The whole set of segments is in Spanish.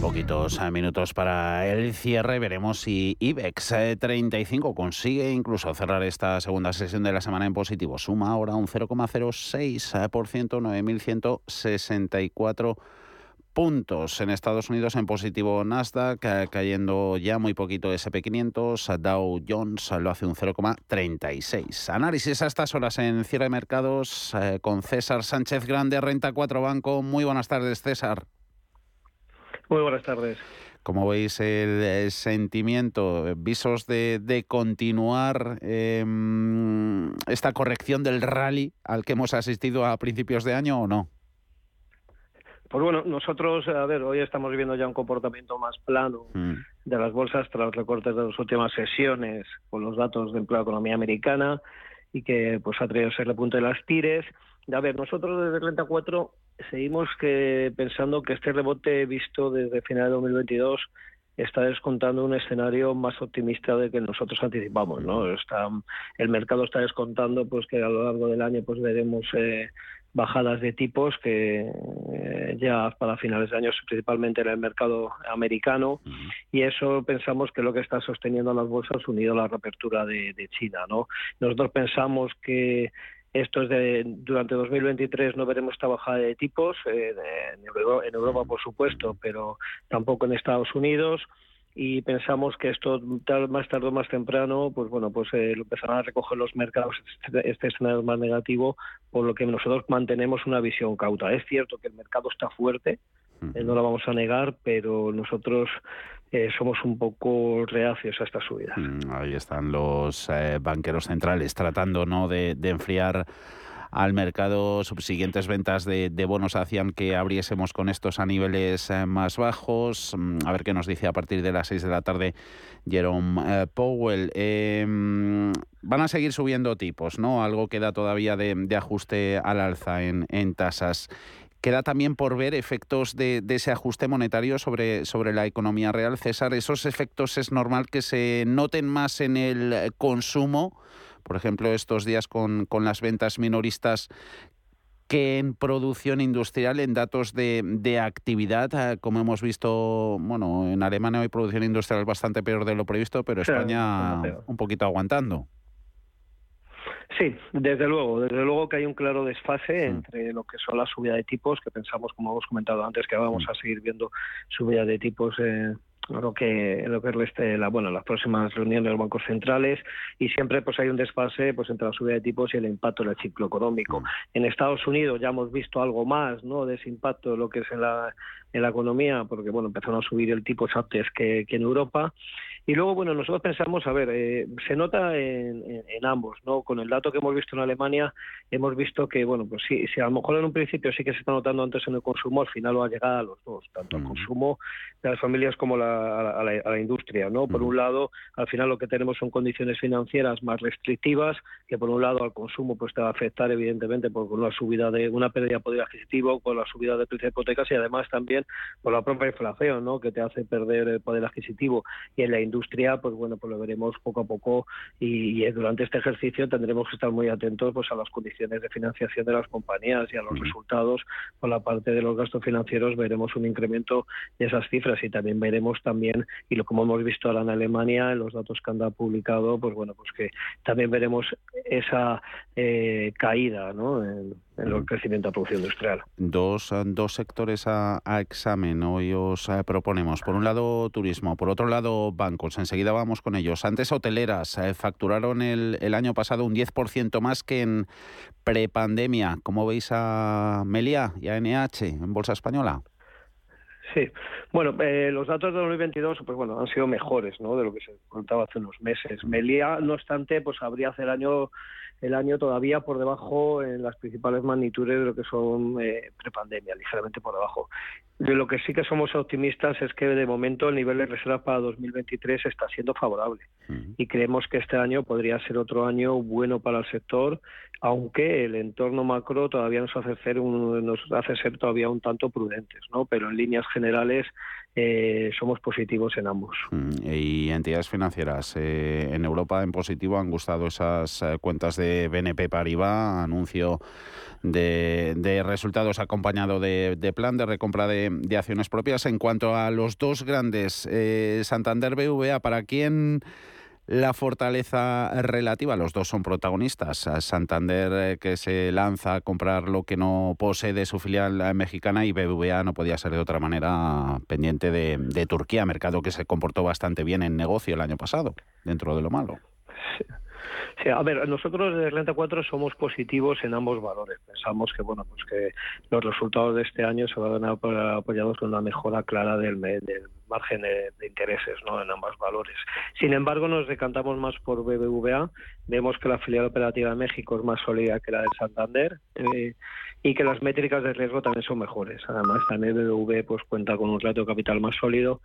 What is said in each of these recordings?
Poquitos eh, minutos para el cierre. Veremos si IBEX 35 eh, consigue incluso cerrar esta segunda sesión de la semana en positivo. Suma ahora un 0,06%, 9.164 puntos. En Estados Unidos en positivo Nasdaq, eh, cayendo ya muy poquito SP500. Dow Jones lo hace un 0,36. Análisis a estas horas en cierre de mercados con César Sánchez Grande, Renta 4 Banco. Muy buenas tardes, César. Muy buenas tardes. ¿Cómo veis el, sentimiento, visos de, continuar em, esta corrección del rally al que hemos asistido a principios de año o no? Pues bueno, nosotros, a ver, hoy estamos viviendo ya un comportamiento más plano mm. de las bolsas tras los recortes de las últimas sesiones con los datos de empleo de economía americana y que pues ha traído ser el punto de las tires. A ver, nosotros desde 34 seguimos que pensando que este rebote visto desde final de 2022 está descontando un escenario más optimista de que nosotros anticipamos, ¿no? Está, el mercado está descontando pues que a lo largo del año pues veremos eh, bajadas de tipos que eh, ya para finales de año principalmente en el mercado americano y eso pensamos que lo que está sosteniendo las bolsas unido a la reapertura de, de China, ¿no? Nosotros pensamos que esto es de durante 2023 no veremos esta bajada de tipos eh, en, Europa, por supuesto, pero tampoco en Estados Unidos. Y pensamos que esto más tarde o más temprano pues bueno pues eh, lo empezarán a recoger los mercados este, este escenario más negativo por lo que nosotros mantenemos una visión cauta. Es cierto que el mercado está fuerte eh, no lo vamos a negar pero nosotros eh, somos un poco reacios a esta subida. Mm, ahí están los eh, banqueros centrales tratando ¿no? de, enfriar al mercado. Subsiguientes ventas de, bonos hacían que abriésemos con estos a niveles más bajos. Mm, a ver qué nos dice a partir de las 6 de la tarde Jerome Powell. Em, van a seguir subiendo tipos, ¿no? Algo que da todavía de, ajuste al alza en, en tasas. Queda también por ver efectos de, ese ajuste monetario sobre, sobre la economía real. César, esos efectos es normal que se noten más en el consumo, por ejemplo, estos días con, con las ventas minoristas que en producción industrial, en datos de, de, actividad, ah, como hemos visto, bueno, en Alemania hay producción industrial bastante peor de lo previsto, pero España un poquito aguantando. Sí, desde luego, desde luego que hay un claro desfase entre lo que son las subidas de tipos, que pensamos, como hemos comentado antes, que vamos a seguir viendo subidas de tipos eh, lo que lo que es la bueno las próximas reuniones de los bancos centrales y siempre pues hay un desfase pues entre la subida de tipos y el impacto en el ciclo económico. En Estados Unidos ya hemos visto algo más no de ese impacto de lo que es en la en la economía porque bueno empezaron a subir el tipo antes que, que en Europa y luego, bueno, nosotros pensamos, a ver, eh, se nota en, ambos, ¿no? Con el dato que hemos visto en Alemania, hemos visto que, bueno, pues sí, si a lo mejor en un principio sí que se está notando antes en el consumo, al final va a llegar a los dos, tanto al consumo de las familias como la, a, la, industria, ¿no? Por un lado, al final lo que tenemos son condiciones financieras más restrictivas, que por un lado al consumo pues te va a afectar evidentemente por una subida de una pérdida de poder adquisitivo, con la subida de precios de hipotecas y además también por la propia inflación, ¿no? Que te hace perder el poder adquisitivo y en la industria, pues bueno, pues lo veremos poco a poco y, durante este ejercicio tendremos que estar muy atentos pues a las condiciones de financiación de las compañías y a los resultados. Por la parte de los gastos financieros veremos un incremento de esas cifras y también veremos también, y lo como hemos visto ahora en Alemania, en los datos que han publicado, pues bueno, pues que también veremos esa eh, caída ¿no? en, el crecimiento de producción industrial. Dos, dos sectores a, examen hoy os eh, proponemos. Por un lado, turismo, por otro lado, bancos. Enseguida vamos con ellos. Antes, hoteleras eh, facturaron el, el año pasado un 10% más que en prepandemia. ¿Cómo veis a Melia y a NH en Bolsa Española? Sí, bueno, eh, los datos de 2022 pues bueno han sido mejores, ¿no? De lo que se contaba hace unos meses. Melia, no obstante, pues habría hace el año el año todavía por debajo en las principales magnitudes de lo que son eh, prepandemia, ligeramente por debajo. De lo que sí que somos optimistas es que de momento el nivel de reserva para 2023 está siendo favorable y creemos que este año podría ser otro año bueno para el sector, aunque el entorno macro todavía nos hace ser, nos hace ser todavía un tanto prudentes, ¿no? Pero en líneas generales eh, somos positivos en ambos. Y entidades financieras eh, en Europa en positivo han gustado esas eh, cuentas de BNP Paribas, anuncio de, resultados acompañado de, plan de recompra de, acciones propias. En cuanto a los dos grandes, eh, Santander BVA, ¿para quién la fortaleza relativa? Los dos son protagonistas. Santander eh, que se lanza a comprar lo que no posee de su filial eh, mexicana y BVA no podía ser de otra manera pendiente de, Turquía, mercado que se comportó bastante bien en negocio el año pasado, dentro de lo malo. Sí. A ver, nosotros de Renta 4 somos positivos en ambos valores. Pensamos que bueno, pues que los resultados de este año se van a ver apoyados con una mejora clara del, del margen de, intereses ¿no? en ambos valores. Sin embargo, nos decantamos más por BBVA. Vemos que la filial operativa de México es más sólida que la de Santander eh, y que las métricas de riesgo también son mejores. Además, también BBV pues, cuenta con un ratio de capital más sólido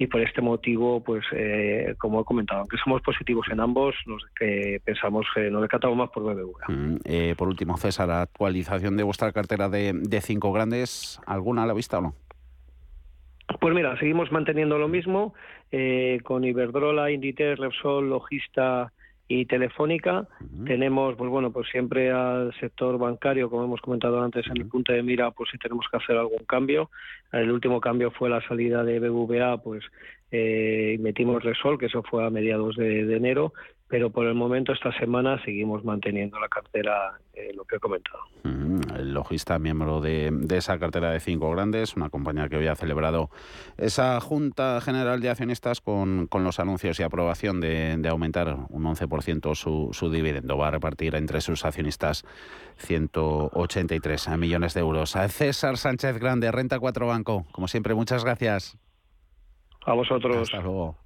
y por este motivo, pues eh, como he comentado, aunque somos positivos en ambos, nos que pensamos que nos decantamos más por BBVA. Mm, eh, por último, César, actualización de vuestra cartera de, de cinco grandes, ¿alguna a la vista o no? Pues mira, seguimos manteniendo lo mismo eh, con Iberdrola, Inditex, Repsol, Logista y Telefónica. Tenemos, pues bueno, pues siempre al sector bancario, como hemos comentado antes, en el punto de mira, pues si tenemos que hacer algún cambio. El último cambio fue la salida de BBVA, pues eh, metimos Resol, que eso fue a mediados de enero, pero por el momento esta semana seguimos manteniendo la cartera, eh, lo que he comentado. el logista, miembro de, esa cartera de cinco grandes, una compañía que hoy ha celebrado esa Junta General de Accionistas con, con los anuncios y aprobación de, de aumentar un 11% su, su dividendo. Va a repartir entre sus accionistas 183 millones de euros. A César Sánchez Grande, Renta 4 Banco. Como siempre, muchas gracias. A vosotros. Hasta luego.